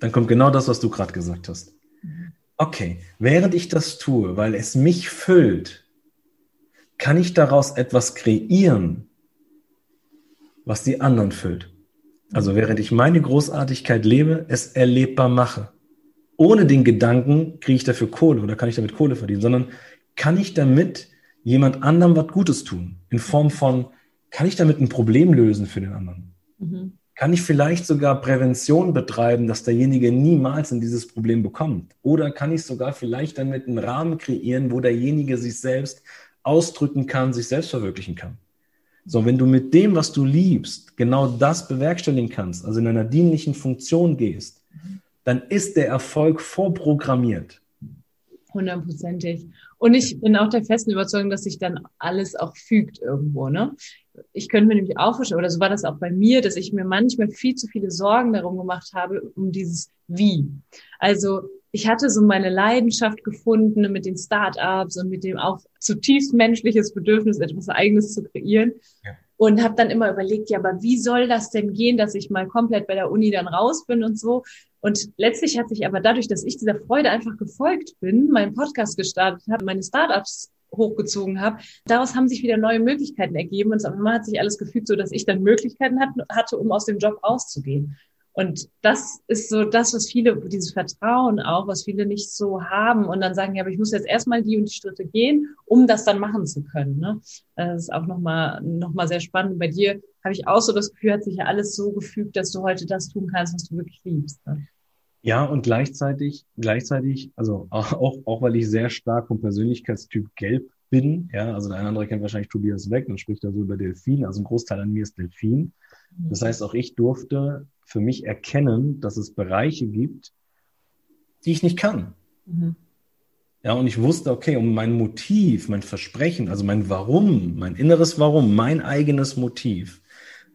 dann kommt genau das, was du gerade gesagt hast. Okay, während ich das tue, weil es mich füllt, kann ich daraus etwas kreieren, was die anderen füllt. Also während ich meine Großartigkeit lebe, es erlebbar mache. Ohne den Gedanken, kriege ich dafür Kohle oder kann ich damit Kohle verdienen, sondern kann ich damit jemand anderem was Gutes tun? In Form von, kann ich damit ein Problem lösen für den anderen? Mhm. Kann ich vielleicht sogar Prävention betreiben, dass derjenige niemals in dieses Problem bekommt? Oder kann ich sogar vielleicht damit einen Rahmen kreieren, wo derjenige sich selbst ausdrücken kann, sich selbst verwirklichen kann? So, wenn du mit dem, was du liebst, genau das bewerkstelligen kannst, also in einer dienlichen Funktion gehst, dann ist der Erfolg vorprogrammiert. Hundertprozentig. Und ich bin auch der festen Überzeugung, dass sich dann alles auch fügt irgendwo, ne? Ich könnte mir nämlich auch vorstellen, oder so war das auch bei mir, dass ich mir manchmal viel zu viele Sorgen darum gemacht habe, um dieses Wie. Also ich hatte so meine Leidenschaft gefunden mit den Startups und mit dem auch zutiefst menschliches Bedürfnis, etwas Eigenes zu kreieren. Ja. Und habe dann immer überlegt, ja, aber wie soll das denn gehen, dass ich mal komplett bei der Uni dann raus bin und so. Und letztlich hat sich aber dadurch, dass ich dieser Freude einfach gefolgt bin, meinen Podcast gestartet habe, meine Startups hochgezogen habe, daraus haben sich wieder neue Möglichkeiten ergeben und es hat sich alles gefügt, so dass ich dann Möglichkeiten hatte, um aus dem Job rauszugehen. Und das ist so das, was viele, dieses Vertrauen auch, was viele nicht so haben und dann sagen, ja, aber ich muss jetzt erstmal die und die Schritte gehen, um das dann machen zu können. Ne? Das ist auch nochmal noch mal sehr spannend. Bei dir habe ich auch so das Gefühl, hat sich ja alles so gefügt, dass du heute das tun kannst, was du wirklich liebst. Ne? Ja, und gleichzeitig, gleichzeitig, also auch, auch weil ich sehr stark vom Persönlichkeitstyp Gelb bin, ja, also der eine andere kennt wahrscheinlich Tobias Weg, dann spricht er so über Delfin, also ein Großteil an mir ist Delfin. Das heißt, auch ich durfte für mich erkennen, dass es Bereiche gibt, die ich nicht kann. Mhm. Ja, und ich wusste, okay, um mein Motiv, mein Versprechen, also mein Warum, mein inneres Warum, mein eigenes Motiv,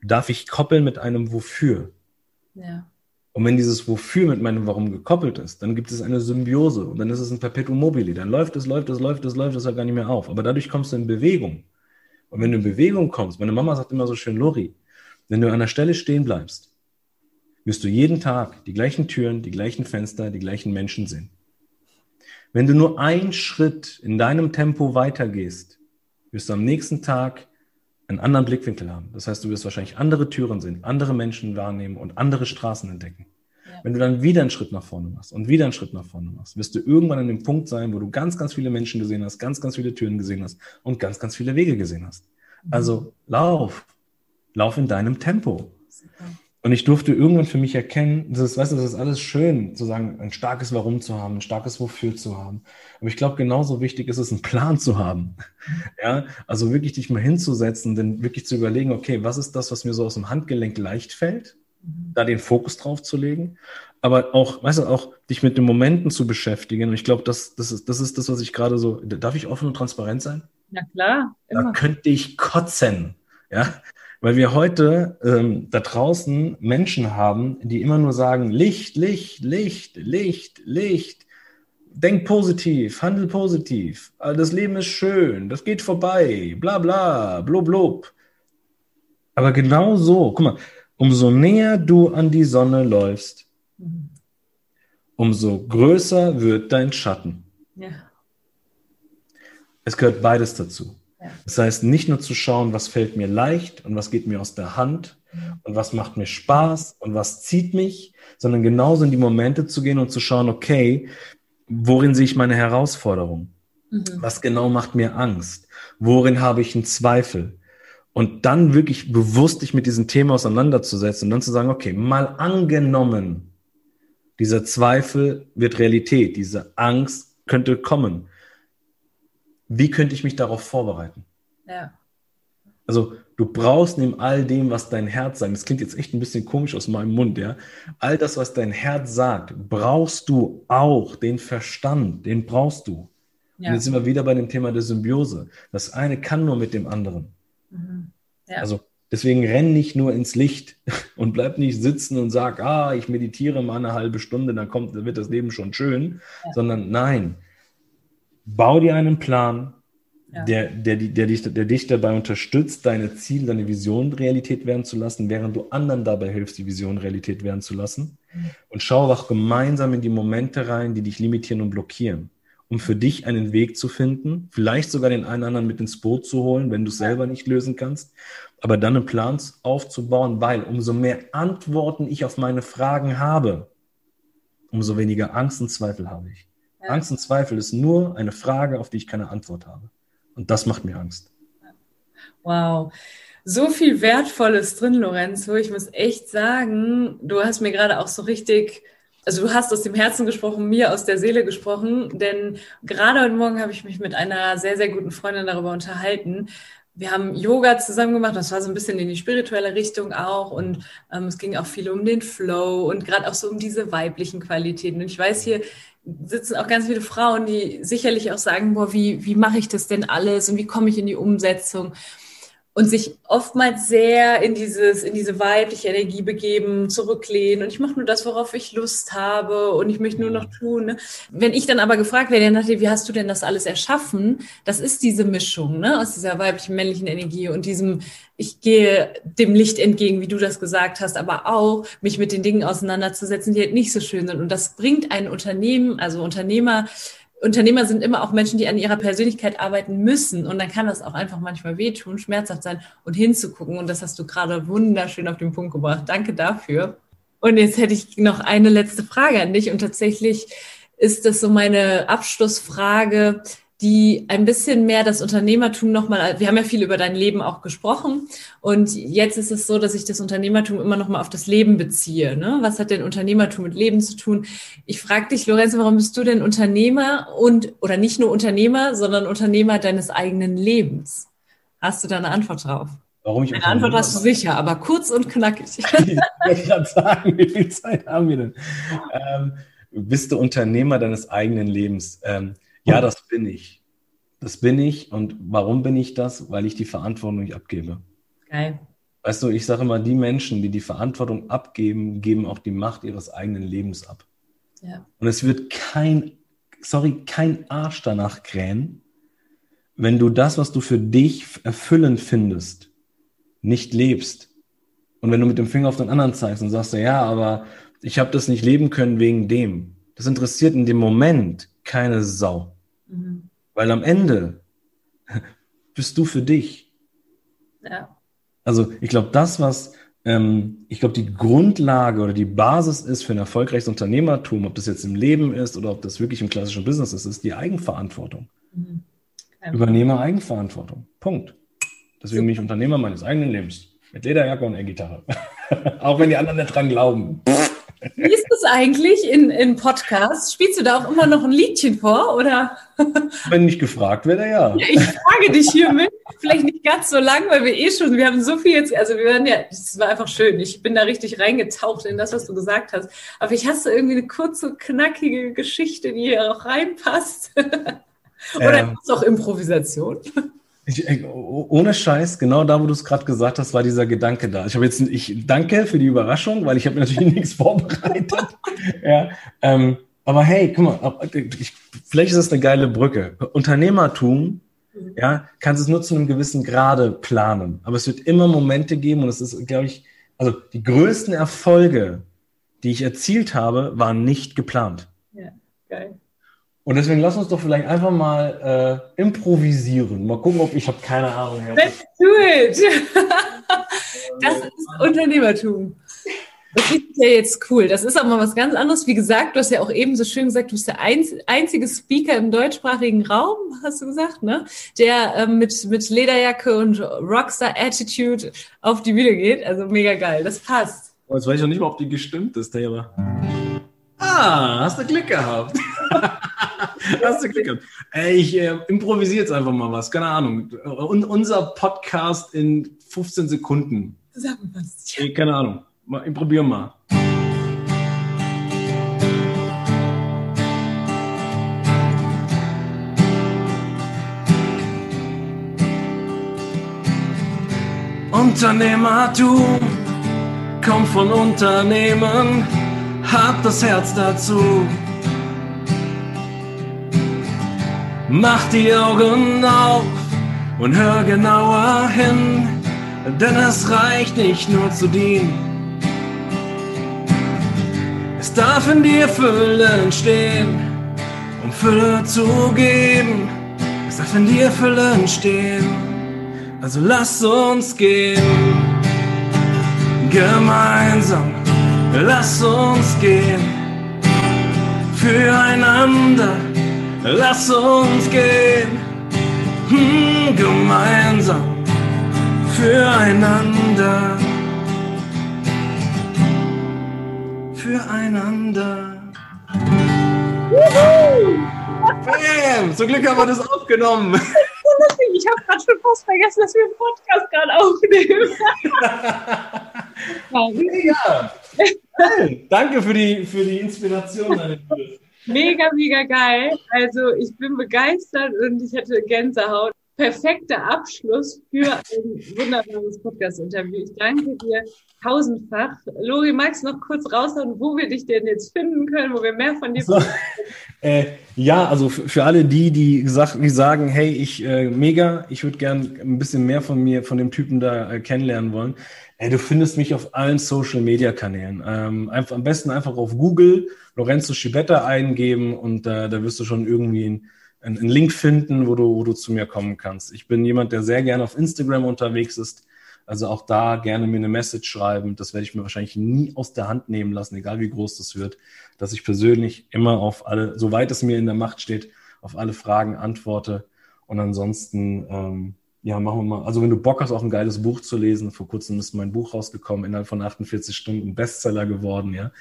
darf ich koppeln mit einem Wofür. Ja. Und wenn dieses Wofür mit meinem Warum gekoppelt ist, dann gibt es eine Symbiose und dann ist es ein Perpetuum mobile. Dann läuft es, läuft es, läuft es, läuft es halt gar nicht mehr auf. Aber dadurch kommst du in Bewegung. Und wenn du in Bewegung kommst, meine Mama sagt immer so schön, Lori, wenn du an der Stelle stehen bleibst wirst du jeden Tag die gleichen Türen, die gleichen Fenster, die gleichen Menschen sehen. Wenn du nur einen Schritt in deinem Tempo weitergehst, wirst du am nächsten Tag einen anderen Blickwinkel haben. Das heißt, du wirst wahrscheinlich andere Türen sehen, andere Menschen wahrnehmen und andere Straßen entdecken. Ja. Wenn du dann wieder einen Schritt nach vorne machst und wieder einen Schritt nach vorne machst, wirst du irgendwann an dem Punkt sein, wo du ganz, ganz viele Menschen gesehen hast, ganz, ganz viele Türen gesehen hast und ganz, ganz viele Wege gesehen hast. Mhm. Also lauf, lauf in deinem Tempo. Super. Und ich durfte irgendwann für mich erkennen, das ist, weißt du, das ist alles schön, zu sagen, ein starkes Warum zu haben, ein starkes Wofür zu haben. Aber ich glaube, genauso wichtig ist es, einen Plan zu haben. Ja, also wirklich dich mal hinzusetzen, denn wirklich zu überlegen, okay, was ist das, was mir so aus dem Handgelenk leicht fällt? Mhm. Da den Fokus drauf zu legen. Aber auch, weißt du, auch dich mit den Momenten zu beschäftigen. Und ich glaube, das, das ist, das ist das, was ich gerade so, darf ich offen und transparent sein? Na klar. Immer. Da könnte ich kotzen. Ja, weil wir heute ähm, da draußen Menschen haben, die immer nur sagen, Licht, Licht, Licht, Licht, Licht. Denk positiv, handel positiv. Das Leben ist schön, das geht vorbei, bla bla, blub blub. Aber genau so, guck mal, umso näher du an die Sonne läufst, umso größer wird dein Schatten. Ja. Es gehört beides dazu. Das heißt, nicht nur zu schauen, was fällt mir leicht und was geht mir aus der Hand und was macht mir Spaß und was zieht mich, sondern genauso in die Momente zu gehen und zu schauen, okay, worin sehe ich meine Herausforderung? Mhm. Was genau macht mir Angst? Worin habe ich einen Zweifel? Und dann wirklich bewusst dich mit diesem Thema auseinanderzusetzen und dann zu sagen, okay, mal angenommen, dieser Zweifel wird Realität, diese Angst könnte kommen wie könnte ich mich darauf vorbereiten? Ja. Also du brauchst neben all dem, was dein Herz sagt, das klingt jetzt echt ein bisschen komisch aus meinem Mund, ja. All das, was dein Herz sagt, brauchst du auch den Verstand, den brauchst du. Ja. Und jetzt sind wir wieder bei dem Thema der Symbiose. Das eine kann nur mit dem anderen. Mhm. Ja. Also deswegen renn nicht nur ins Licht und bleib nicht sitzen und sag, ah, ich meditiere mal eine halbe Stunde, dann kommt, dann wird das Leben schon schön, ja. sondern nein, bau dir einen Plan, ja. der, der, der, dich, der dich dabei unterstützt, deine Ziele, deine Vision Realität werden zu lassen, während du anderen dabei hilfst, die Vision Realität werden zu lassen. Mhm. Und schau auch gemeinsam in die Momente rein, die dich limitieren und blockieren, um für dich einen Weg zu finden, vielleicht sogar den einen anderen mit ins Boot zu holen, wenn du es selber nicht lösen kannst, aber dann einen Plan aufzubauen, weil umso mehr Antworten ich auf meine Fragen habe, umso weniger Angst und Zweifel habe ich. Ja. Angst und Zweifel ist nur eine Frage, auf die ich keine Antwort habe. Und das macht mir Angst. Wow. So viel Wertvolles drin, Lorenzo. Ich muss echt sagen, du hast mir gerade auch so richtig, also du hast aus dem Herzen gesprochen, mir aus der Seele gesprochen, denn gerade heute Morgen habe ich mich mit einer sehr, sehr guten Freundin darüber unterhalten, wir haben Yoga zusammen gemacht, das war so ein bisschen in die spirituelle Richtung auch und ähm, es ging auch viel um den Flow und gerade auch so um diese weiblichen Qualitäten. Und ich weiß, hier sitzen auch ganz viele Frauen, die sicherlich auch sagen, boah, wie, wie mache ich das denn alles und wie komme ich in die Umsetzung? Und sich oftmals sehr in dieses in diese weibliche Energie begeben, zurücklehnen und ich mache nur das, worauf ich Lust habe und ich möchte nur noch tun. Ne? Wenn ich dann aber gefragt werde, Natalie, wie hast du denn das alles erschaffen? Das ist diese Mischung ne? aus dieser weiblichen männlichen Energie und diesem ich gehe dem Licht entgegen, wie du das gesagt hast, aber auch mich mit den Dingen auseinanderzusetzen, die halt nicht so schön sind und das bringt ein Unternehmen, also Unternehmer Unternehmer sind immer auch Menschen, die an ihrer Persönlichkeit arbeiten müssen. Und dann kann das auch einfach manchmal wehtun, schmerzhaft sein und hinzugucken. Und das hast du gerade wunderschön auf den Punkt gebracht. Danke dafür. Und jetzt hätte ich noch eine letzte Frage an dich. Und tatsächlich ist das so meine Abschlussfrage die ein bisschen mehr das Unternehmertum nochmal, wir haben ja viel über dein Leben auch gesprochen und jetzt ist es so, dass ich das Unternehmertum immer nochmal auf das Leben beziehe. Ne? Was hat denn Unternehmertum mit Leben zu tun? Ich frage dich, Lorenzo, warum bist du denn Unternehmer und, oder nicht nur Unternehmer, sondern Unternehmer deines eigenen Lebens? Hast du da eine Antwort drauf? Warum ich Eine Antwort hast du sicher, aber kurz und knackig. ich wollte gerade sagen, wie viel Zeit haben wir denn? Ähm, bist du Unternehmer deines eigenen Lebens? Ähm, ja, das bin ich. Das bin ich. Und warum bin ich das? Weil ich die Verantwortung nicht abgebe. Geil. Weißt du, ich sage immer, die Menschen, die die Verantwortung abgeben, geben auch die Macht ihres eigenen Lebens ab. Ja. Und es wird kein, sorry, kein Arsch danach krähen, wenn du das, was du für dich erfüllend findest, nicht lebst. Und wenn du mit dem Finger auf den anderen zeigst und sagst, ja, aber ich habe das nicht leben können wegen dem. Das interessiert in dem Moment keine Sau. Mhm. Weil am Ende bist du für dich. Ja. Also ich glaube, das, was ähm, ich glaube, die Grundlage oder die Basis ist für ein erfolgreiches Unternehmertum, ob das jetzt im Leben ist oder ob das wirklich im klassischen Business ist, ist die Eigenverantwortung. Mhm. Übernehme Eigenverantwortung. Punkt. Deswegen bin ich Unternehmer meines eigenen Lebens. Mit Lederjacke und E-Gitarre. Auch wenn die anderen nicht dran glauben. Wie ist das eigentlich in, in Podcasts? Spielst du da auch immer noch ein Liedchen vor, oder? Wenn ich gefragt werde, ja. ja. Ich frage dich hiermit, vielleicht nicht ganz so lang, weil wir eh schon, wir haben so viel jetzt, also wir werden ja, es war einfach schön. Ich bin da richtig reingetaucht in das, was du gesagt hast. Aber hast du irgendwie eine kurze, knackige Geschichte, die hier auch reinpasst. oder ähm, ist auch Improvisation? Ich, ohne Scheiß, genau da, wo du es gerade gesagt hast, war dieser Gedanke da. Ich habe jetzt, ich danke für die Überraschung, weil ich habe natürlich nichts vorbereitet. ja, ähm, aber hey, guck mal, ich, vielleicht ist das eine geile Brücke. Unternehmertum, ja, kannst es nur zu einem gewissen Grade planen. Aber es wird immer Momente geben und es ist, glaube ich, also die größten Erfolge, die ich erzielt habe, waren nicht geplant. Ja, geil. Und deswegen lass uns doch vielleicht einfach mal äh, improvisieren. Mal gucken, ob ich habe keine Ahnung. Let's do it! das ist Unternehmertum. Das ist ja jetzt cool. Das ist aber mal was ganz anderes. Wie gesagt, du hast ja auch eben so schön gesagt, du bist der einzige Speaker im deutschsprachigen Raum, hast du gesagt, ne? Der ähm, mit, mit Lederjacke und Rockstar-Attitude auf die Bühne geht. Also mega geil. Das passt. jetzt weiß ich noch nicht mal, ob die gestimmt ist, Taylor. Ah, hast du Glück gehabt. hast du Glück gehabt. Ey, ich äh, improvisiere jetzt einfach mal was, keine Ahnung. Und unser Podcast in 15 Sekunden. Sag mal was. Ja. Ey, keine Ahnung. Mal, probier mal. Unternehmertum kommt von Unternehmen hab das Herz dazu. Mach die Augen auf und hör genauer hin, denn es reicht nicht nur zu dienen. Es darf in dir Fülle entstehen, um Fülle zu geben. Es darf in dir Fülle entstehen, also lass uns gehen, gemeinsam lass uns gehen. Füreinander, lass uns gehen. Hm, gemeinsam, füreinander. Füreinander. Bam! Zum Glück haben wir das aufgenommen. Ich habe gerade schon fast vergessen, dass wir einen Podcast gerade aufnehmen. Hey, danke für die, für die Inspiration. Mega, mega geil. Also ich bin begeistert und ich hatte Gänsehaut perfekter Abschluss für ein wunderbares Podcast-Interview. Ich danke dir tausendfach. Lori, magst du noch kurz raushauen, wo wir dich denn jetzt finden können, wo wir mehr von dir so, äh, Ja, also für alle die, die, gesagt, die sagen, hey, ich äh, mega, ich würde gern ein bisschen mehr von mir, von dem Typen da äh, kennenlernen wollen. Äh, du findest mich auf allen Social-Media-Kanälen. Ähm, einfach, am besten einfach auf Google Lorenzo Schibetta eingeben und äh, da wirst du schon irgendwie ein einen Link finden, wo du, wo du zu mir kommen kannst. Ich bin jemand, der sehr gerne auf Instagram unterwegs ist. Also auch da gerne mir eine Message schreiben. Das werde ich mir wahrscheinlich nie aus der Hand nehmen lassen, egal wie groß das wird, dass ich persönlich immer auf alle, soweit es mir in der Macht steht, auf alle Fragen antworte. Und ansonsten, ähm, ja, machen wir mal. Also wenn du Bock hast, auch ein geiles Buch zu lesen, vor kurzem ist mein Buch rausgekommen, innerhalb von 48 Stunden Bestseller geworden, ja.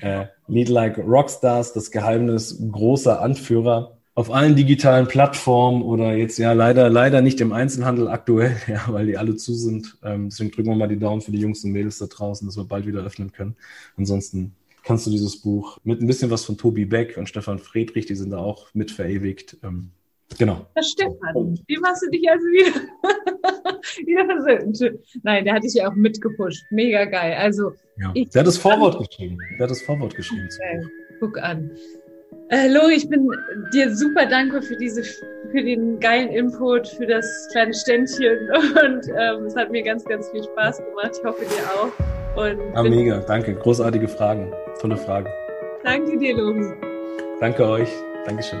Äh, Lead Like Rockstars, das Geheimnis großer Anführer auf allen digitalen Plattformen oder jetzt ja leider, leider nicht im Einzelhandel aktuell, ja, weil die alle zu sind. Ähm, deswegen drücken wir mal die Daumen für die Jungs und Mädels da draußen, dass wir bald wieder öffnen können. Ansonsten kannst du dieses Buch mit ein bisschen was von Tobi Beck und Stefan Friedrich, die sind da auch mit verewigt. Ähm, genau. Das Stefan, wie machst du dich also wieder, wieder versöhnt? Nein, der hat dich ja auch mitgepusht. Mega geil. Also, ja. ich, der hat das Vorwort geschrieben. Der hat das Vorwort geschrieben. Okay. Guck an. Äh, Lori, ich bin dir super dankbar für diese, für den geilen Input, für das kleine Ständchen und ähm, es hat mir ganz, ganz viel Spaß gemacht. Ich hoffe dir auch. Und ah, mega, danke. Großartige Fragen. Tolle Fragen. Danke dir, Lori. Danke euch. Dankeschön.